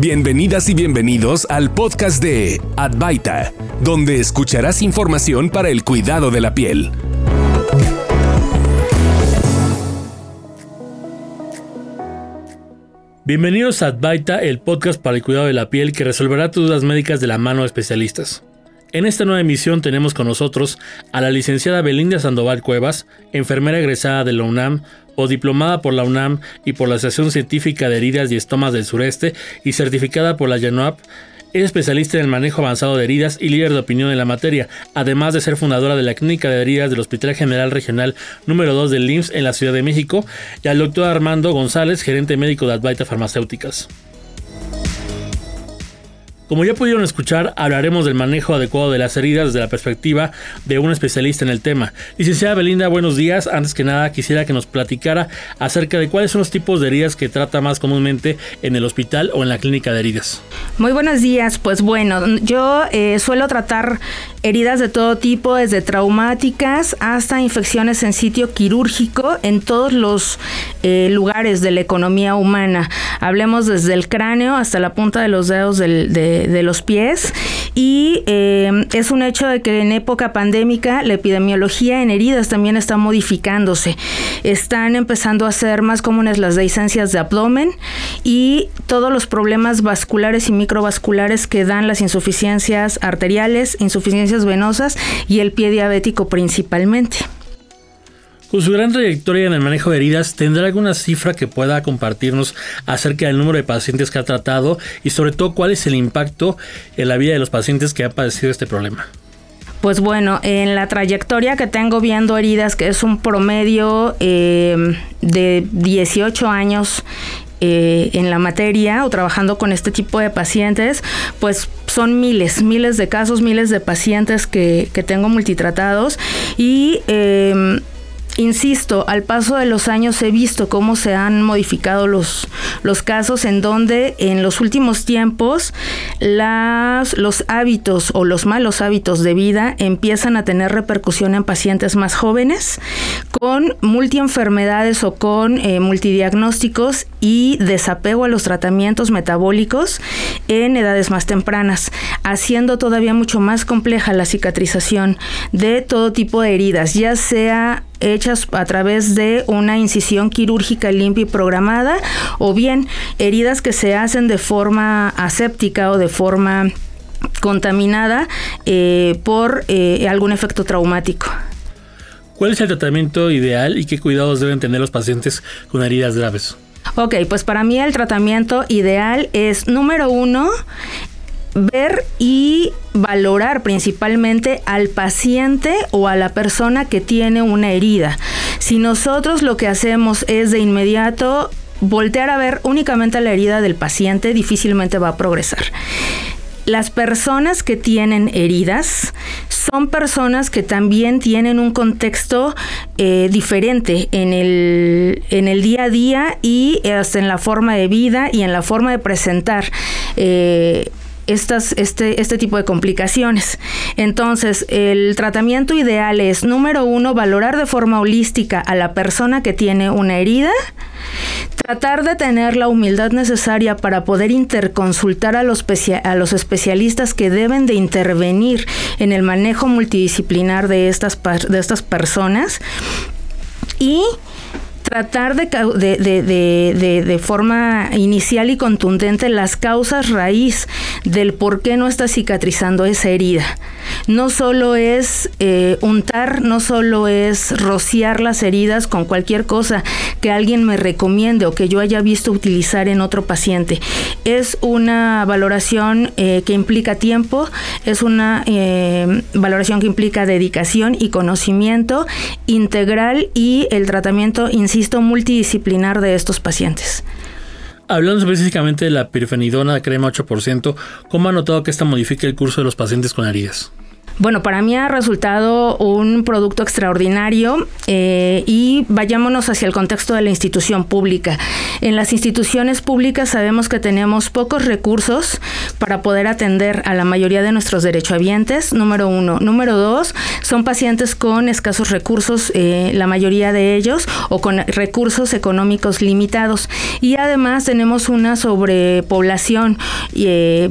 Bienvenidas y bienvenidos al podcast de Advaita, donde escucharás información para el cuidado de la piel. Bienvenidos a Advaita, el podcast para el cuidado de la piel que resolverá tus dudas médicas de la mano de especialistas. En esta nueva emisión tenemos con nosotros a la licenciada Belinda Sandoval Cuevas, enfermera egresada de la UNAM o diplomada por la UNAM y por la Asociación Científica de Heridas y Estomas del Sureste y certificada por la YANOAP. Es especialista en el manejo avanzado de heridas y líder de opinión en la materia, además de ser fundadora de la Clínica de Heridas del Hospital General Regional número 2 del LIMS en la Ciudad de México, y al doctor Armando González, gerente médico de Advaita Farmacéuticas. Como ya pudieron escuchar, hablaremos del manejo adecuado de las heridas desde la perspectiva de un especialista en el tema. Licenciada Belinda, buenos días. Antes que nada, quisiera que nos platicara acerca de cuáles son los tipos de heridas que trata más comúnmente en el hospital o en la clínica de heridas. Muy buenos días. Pues bueno, yo eh, suelo tratar heridas de todo tipo, desde traumáticas hasta infecciones en sitio quirúrgico en todos los eh, lugares de la economía humana. Hablemos desde el cráneo hasta la punta de los dedos del, de, de, los pies y eh, es un hecho de que en época pandémica la epidemiología en heridas también está modificándose. Están empezando a ser más comunes las dehiscencias de abdomen y todos los problemas vasculares y microvasculares que dan las insuficiencias arteriales, insuficiencias venosas y el pie diabético principalmente. Con su gran trayectoria en el manejo de heridas, ¿tendrá alguna cifra que pueda compartirnos acerca del número de pacientes que ha tratado y sobre todo cuál es el impacto en la vida de los pacientes que ha padecido este problema? Pues bueno, en la trayectoria que tengo viendo heridas, que es un promedio eh, de 18 años eh, en la materia o trabajando con este tipo de pacientes, pues son miles, miles de casos, miles de pacientes que, que tengo multitratados y eh, Insisto, al paso de los años he visto cómo se han modificado los, los casos en donde en los últimos tiempos las, los hábitos o los malos hábitos de vida empiezan a tener repercusión en pacientes más jóvenes con multienfermedades o con eh, multidiagnósticos y desapego a los tratamientos metabólicos en edades más tempranas, haciendo todavía mucho más compleja la cicatrización de todo tipo de heridas, ya sea hechas a través de una incisión quirúrgica limpia y programada o bien heridas que se hacen de forma aséptica o de forma contaminada eh, por eh, algún efecto traumático. ¿Cuál es el tratamiento ideal y qué cuidados deben tener los pacientes con heridas graves? Ok, pues para mí el tratamiento ideal es, número uno, ver y valorar principalmente al paciente o a la persona que tiene una herida. Si nosotros lo que hacemos es de inmediato voltear a ver únicamente la herida del paciente, difícilmente va a progresar. Las personas que tienen heridas son personas que también tienen un contexto eh, diferente en el, en el día a día y hasta en la forma de vida y en la forma de presentar. Eh, estas, este, este tipo de complicaciones. Entonces, el tratamiento ideal es, número uno, valorar de forma holística a la persona que tiene una herida, tratar de tener la humildad necesaria para poder interconsultar a los, a los especialistas que deben de intervenir en el manejo multidisciplinar de estas, de estas personas y tratar de, de, de, forma inicial y contundente las causas raíz del por qué no está cicatrizando esa herida. No solo es eh, untar, no solo es rociar las heridas con cualquier cosa que alguien me recomiende o que yo haya visto utilizar en otro paciente. Es una valoración eh, que implica tiempo, es una eh, valoración que implica dedicación y conocimiento integral y el tratamiento, insisto, multidisciplinar de estos pacientes. Hablando específicamente de la pirfenidona crema 8%, ¿cómo ha notado que esta modifica el curso de los pacientes con heridas? Bueno, para mí ha resultado un producto extraordinario eh, y vayámonos hacia el contexto de la institución pública. En las instituciones públicas sabemos que tenemos pocos recursos para poder atender a la mayoría de nuestros derechohabientes, número uno. Número dos, son pacientes con escasos recursos, eh, la mayoría de ellos, o con recursos económicos limitados. Y además tenemos una sobrepoblación. Eh,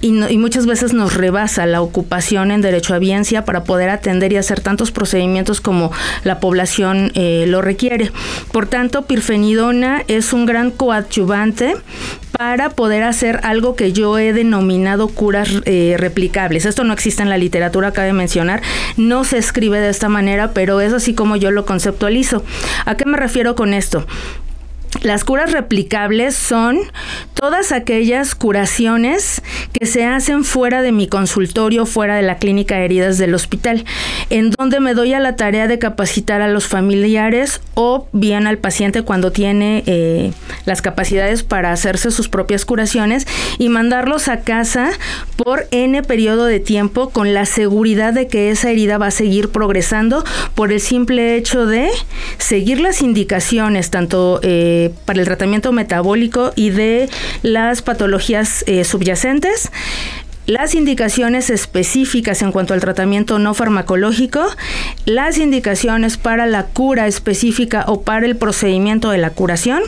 y, muchas veces nos rebasa la ocupación en derecho a biencia para poder atender y hacer tantos procedimientos como la población eh, lo requiere. Por tanto, pirfenidona es un gran coadyuvante para poder hacer algo que yo he denominado curas eh, replicables. Esto no existe en la literatura, cabe mencionar, no se escribe de esta manera, pero es así como yo lo conceptualizo. ¿A qué me refiero con esto? Las curas replicables son todas aquellas curaciones que se hacen fuera de mi consultorio, fuera de la clínica de heridas del hospital, en donde me doy a la tarea de capacitar a los familiares o bien al paciente cuando tiene eh, las capacidades para hacerse sus propias curaciones y mandarlos a casa por n periodo de tiempo con la seguridad de que esa herida va a seguir progresando por el simple hecho de seguir las indicaciones, tanto eh, para el tratamiento metabólico y de las patologías eh, subyacentes las indicaciones específicas en cuanto al tratamiento no farmacológico, las indicaciones para la cura específica o para el procedimiento de la curación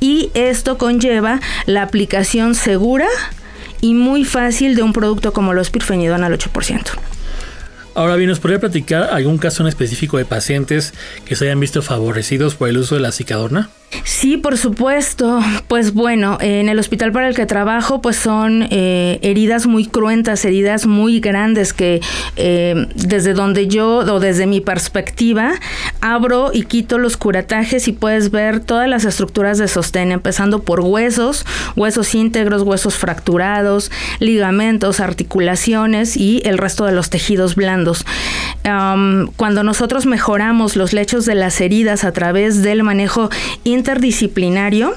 y esto conlleva la aplicación segura y muy fácil de un producto como los pirfenidón al 8%. Ahora bien, ¿nos podría platicar algún caso en específico de pacientes que se hayan visto favorecidos por el uso de la cicadorna? Sí, por supuesto. Pues bueno, en el hospital para el que trabajo, pues son eh, heridas muy cruentas, heridas muy grandes que eh, desde donde yo o desde mi perspectiva abro y quito los curatajes y puedes ver todas las estructuras de sostén, empezando por huesos, huesos íntegros, huesos fracturados, ligamentos, articulaciones y el resto de los tejidos blandos. cuando nosotros mejoramos los lechos de las heridas a través del manejo interdisciplinario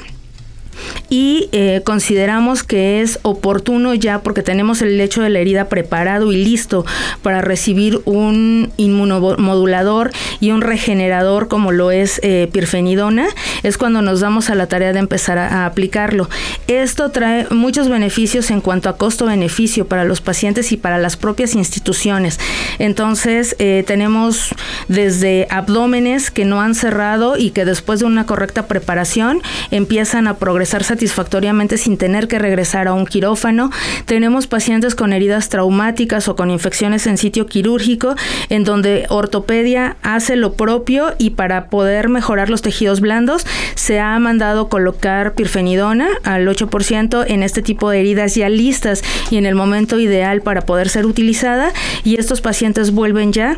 y eh, consideramos que es oportuno ya porque tenemos el lecho de la herida preparado y listo para recibir un inmunomodulador y un regenerador como lo es eh, pirfenidona, es cuando nos damos a la tarea de empezar a, aplicarlo. Esto trae muchos beneficios en cuanto a costo-beneficio para los pacientes y para las propias instituciones. Entonces eh, tenemos desde abdómenes que no han cerrado y que después de una correcta preparación empiezan a progresar satisfactoriamente sin tener que regresar a un quirófano. Tenemos pacientes con heridas traumáticas o con infecciones en sitio quirúrgico, en donde ortopedia hace lo propio y para poder mejorar los tejidos blandos se ha mandado colocar pirfenidona al 8% en este tipo de heridas ya listas y en el momento ideal para poder ser utilizada y estos pacientes vuelven ya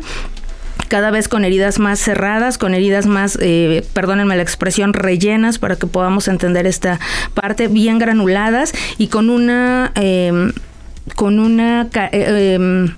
cada vez con heridas más cerradas, con heridas más, eh, perdónenme la expresión, rellenas para que podamos entender esta parte, bien granuladas y con una, em, con una eh, em,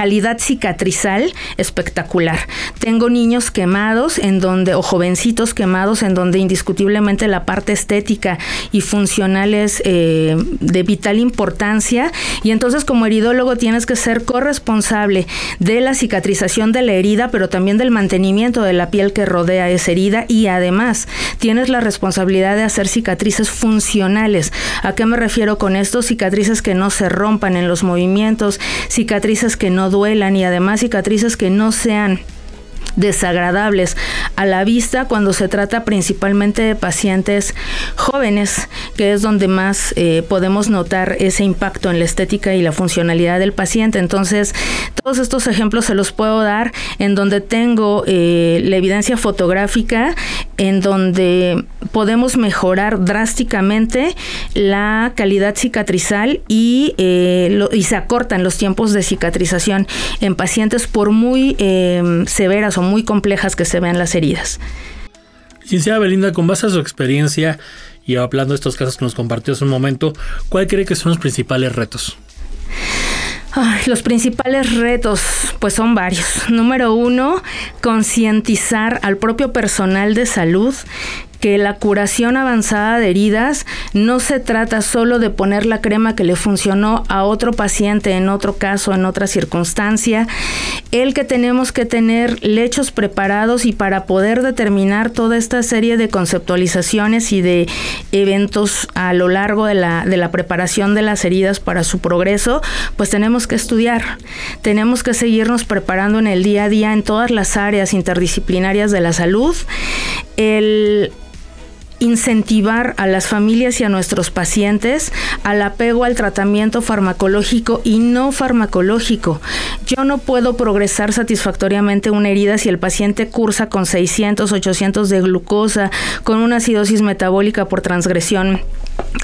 calidad cicatrizal espectacular. Tengo niños quemados en donde, o jovencitos quemados en donde indiscutiblemente la parte estética y funcional es eh, de vital importancia. Y entonces como heridólogo tienes que ser corresponsable de la cicatrización de la herida, pero también del mantenimiento de la piel que rodea esa herida y además tienes la responsabilidad de hacer cicatrices funcionales. ¿A qué me refiero con esto? Cicatrices que no se rompan en los movimientos, cicatrices que no duelan y además cicatrices que no sean desagradables a la vista cuando se trata principalmente de pacientes jóvenes, que es donde más eh, podemos notar ese impacto en la estética y la funcionalidad del paciente. Entonces, todos estos ejemplos se los puedo dar en donde tengo eh, la evidencia fotográfica, en donde podemos mejorar drásticamente la calidad cicatrizal y, eh, y se acortan los tiempos de cicatrización en pacientes por muy severas o muy complejas que se vean las heridas. Licenciada Belinda, con base a su experiencia y hablando de estos casos que nos compartió hace un momento, ¿cuál cree que son los principales retos? los principales retos, pues son varios. Número uno, concientizar al propio personal de salud que la curación avanzada de heridas no se trata solo de poner la crema que le funcionó a otro paciente en otro caso, en otra circunstancia, el que tenemos que tener lechos preparados y para poder determinar toda esta serie de conceptualizaciones y de eventos a lo largo de la, de la preparación de las heridas para su progreso, pues tenemos que estudiar, tenemos que seguirnos preparando en el día a día en todas las áreas interdisciplinarias de la salud. El incentivar a las familias y a nuestros pacientes al apego al tratamiento farmacológico y no farmacológico. Yo no puedo progresar satisfactoriamente una herida si el paciente cursa con 600, 800 de glucosa, con una acidosis metabólica por transgresión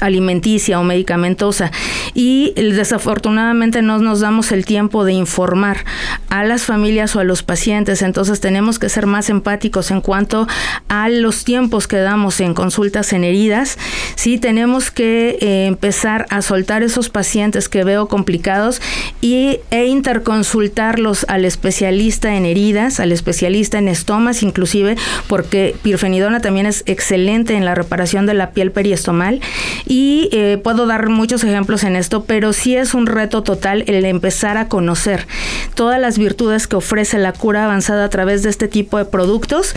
alimenticia o medicamentosa. Y desafortunadamente no nos damos el tiempo de informar a las familias o a los pacientes. Entonces tenemos que ser más empáticos en cuanto a los tiempos que damos en consultas en heridas. Sí tenemos que eh, empezar a soltar esos pacientes que veo complicados y, e interconsultarlos al especialista en heridas al especialista en estomas inclusive porque pirfenidona también es excelente en la reparación de la piel periestomal y eh, puedo dar muchos ejemplos en esto, pero sí es un reto total el empezar a conocer todas las virtudes que ofrece la cura avanzada a través de este tipo de productos.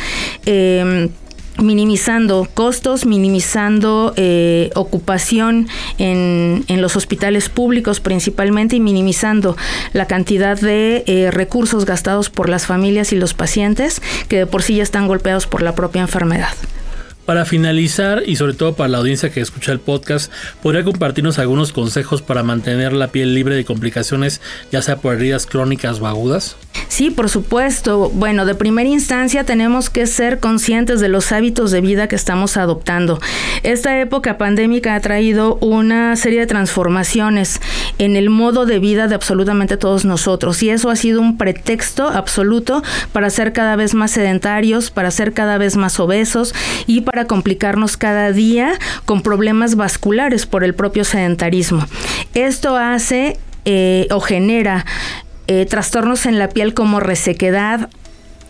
Em, minimizando costos, minimizando eh, ocupación en, los hospitales públicos principalmente y minimizando la cantidad de eh, recursos gastados por las familias y los pacientes que de por sí ya están golpeados por la propia enfermedad. Para finalizar, y sobre todo para la audiencia que escucha el podcast, ¿podría compartirnos algunos consejos para mantener la piel libre de complicaciones, ya sea por heridas crónicas o agudas? Sí, por supuesto. Bueno, de primera instancia tenemos que ser conscientes de los hábitos de vida que estamos adoptando. Esta época pandémica ha traído una serie de transformaciones en el modo de vida de absolutamente todos nosotros y eso ha sido un pretexto absoluto para ser cada vez más sedentarios, para ser cada vez más obesos y para complicarnos cada día con problemas vasculares por el propio sedentarismo. Esto hace eh, o genera eh, trastornos en la piel como resequedad,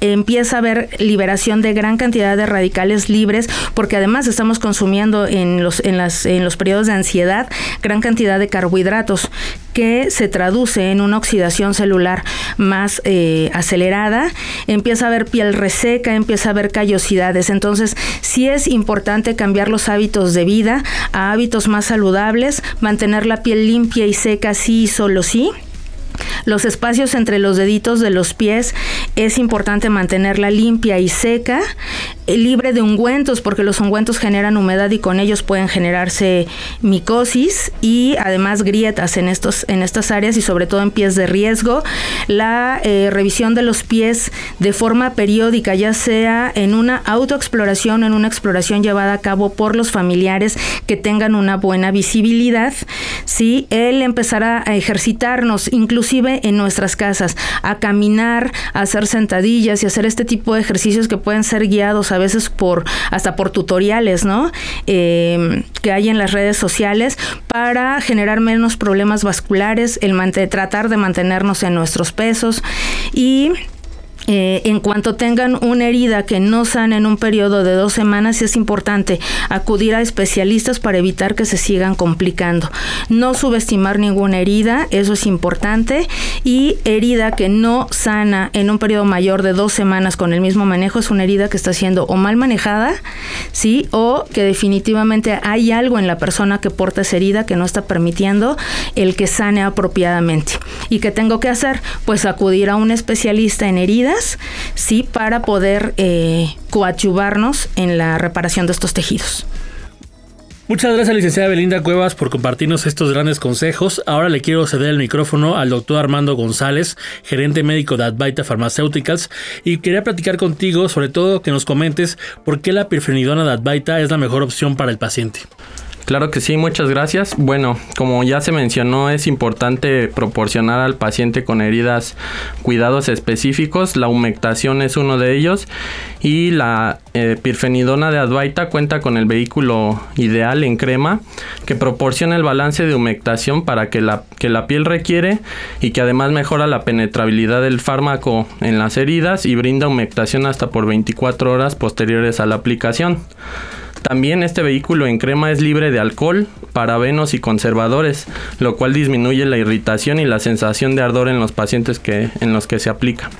empieza a haber liberación de gran cantidad de radicales libres, porque además estamos consumiendo en los, en las, en los periodos de ansiedad gran cantidad de carbohidratos que se traduce en una oxidación celular más eh, acelerada, empieza a haber piel reseca, empieza a haber callosidades. Entonces, sí es importante cambiar los hábitos de vida a hábitos más saludables, mantener la piel limpia y seca sí y solo sí los espacios entre los deditos de los pies es importante mantenerla limpia y seca, libre de ungüentos, porque los ungüentos generan humedad y con ellos pueden generarse micosis y además grietas en, estos, en estas áreas y sobre todo en pies de riesgo. La eh, revisión de los pies de forma periódica, ya sea en una autoexploración o en una exploración llevada a cabo por los familiares que tengan una buena visibilidad. ¿sí? El empezar a ejercitarnos, incluso en nuestras casas, a caminar, a hacer sentadillas y hacer este tipo de ejercicios que pueden ser guiados a veces por hasta por tutoriales, ¿no? Em, que hay en las redes sociales para generar menos problemas vasculares, el tratar de mantenernos en nuestros pesos y eh, en cuanto tengan una herida que no sana en un periodo de dos semanas, es importante acudir a especialistas para evitar que se sigan complicando. No subestimar ninguna herida, eso es importante. Y herida que no sana en un periodo mayor de dos semanas con el mismo manejo es una herida que está siendo o mal manejada, ¿sí? O que definitivamente hay algo en la persona que porta esa herida que no está permitiendo el que sane apropiadamente. ¿Y qué tengo que hacer? Pues acudir a un especialista en sí, para poder eh, coadyuvarnos en la reparación de estos tejidos. Muchas gracias, licenciada Belinda Cuevas, por compartirnos estos grandes consejos. Ahora le quiero ceder el micrófono al doctor Armando González, gerente médico de Advaita Pharmaceuticals, y quería platicar contigo, sobre todo que nos comentes por qué la pirfenidona de Advaita es la mejor opción para el paciente. Claro que sí, muchas gracias. Bueno, como ya se mencionó, es importante proporcionar al paciente con heridas cuidados específicos. La humectación es uno de ellos y la eh, pirfenidona de Advaita cuenta con el vehículo ideal en crema que proporciona el balance de humectación para que la, que la piel requiere y que además mejora la penetrabilidad del fármaco en las heridas y brinda humectación hasta por 24 horas posteriores a la aplicación. También este vehículo en crema es libre de alcohol, parabenos y conservadores, lo cual disminuye la irritación y la sensación de ardor en los pacientes que, en los que se aplica.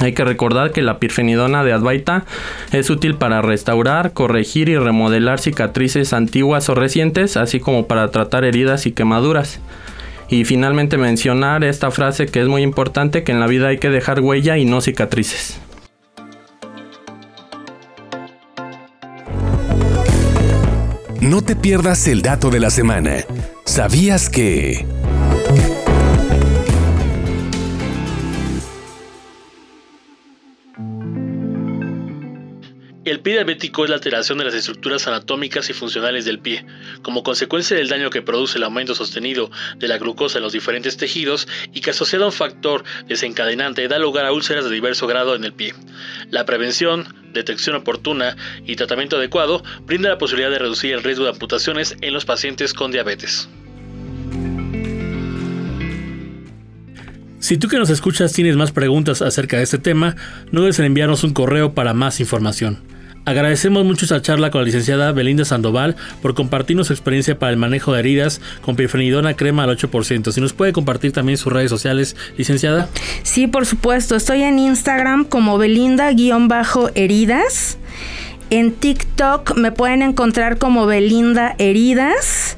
Hay que recordar que la pirfenidona de Advaita es útil para restaurar, corregir y remodelar cicatrices antiguas o recientes, así como para tratar heridas y quemaduras. Y finalmente mencionar esta frase que es muy importante, que en la vida hay que dejar huella y no cicatrices. No te pierdas el dato de la semana. ¿Sabías que... pie diabético es la alteración de las estructuras anatómicas y funcionales del pie, como consecuencia del daño que produce el aumento sostenido de la glucosa en los diferentes tejidos y que asociado a un factor desencadenante da lugar a úlceras de diverso grado en el pie. La prevención, detección oportuna y tratamiento adecuado brinda la posibilidad de reducir el riesgo de amputaciones en los pacientes con diabetes. Si tú que nos escuchas tienes más preguntas acerca de este tema, no dudes en enviarnos un correo para más información. Agradecemos mucho esta charla con la licenciada Belinda Sandoval por compartirnos su experiencia para el manejo de heridas con pifenidona crema al 8%. Si nos puede compartir también sus redes sociales, licenciada. Sí, por supuesto. Estoy en Instagram como Belinda-heridas. En TikTok me pueden encontrar como Belinda Heridas.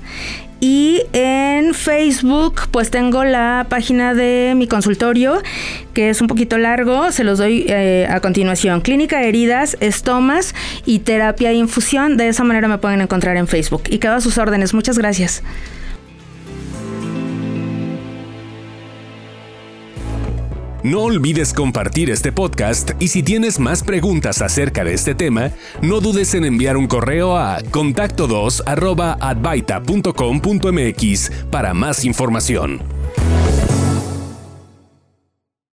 Y en Facebook, pues tengo la página de mi consultorio, que es un poquito largo, se los doy eh, a continuación. Clínica de Heridas, Estomas y Terapia de Infusión. De esa manera me pueden encontrar en Facebook. Y quedo a sus órdenes. Muchas gracias. No olvides compartir este podcast y si tienes más preguntas acerca de este tema, no dudes en enviar un correo a contacto2 para más información.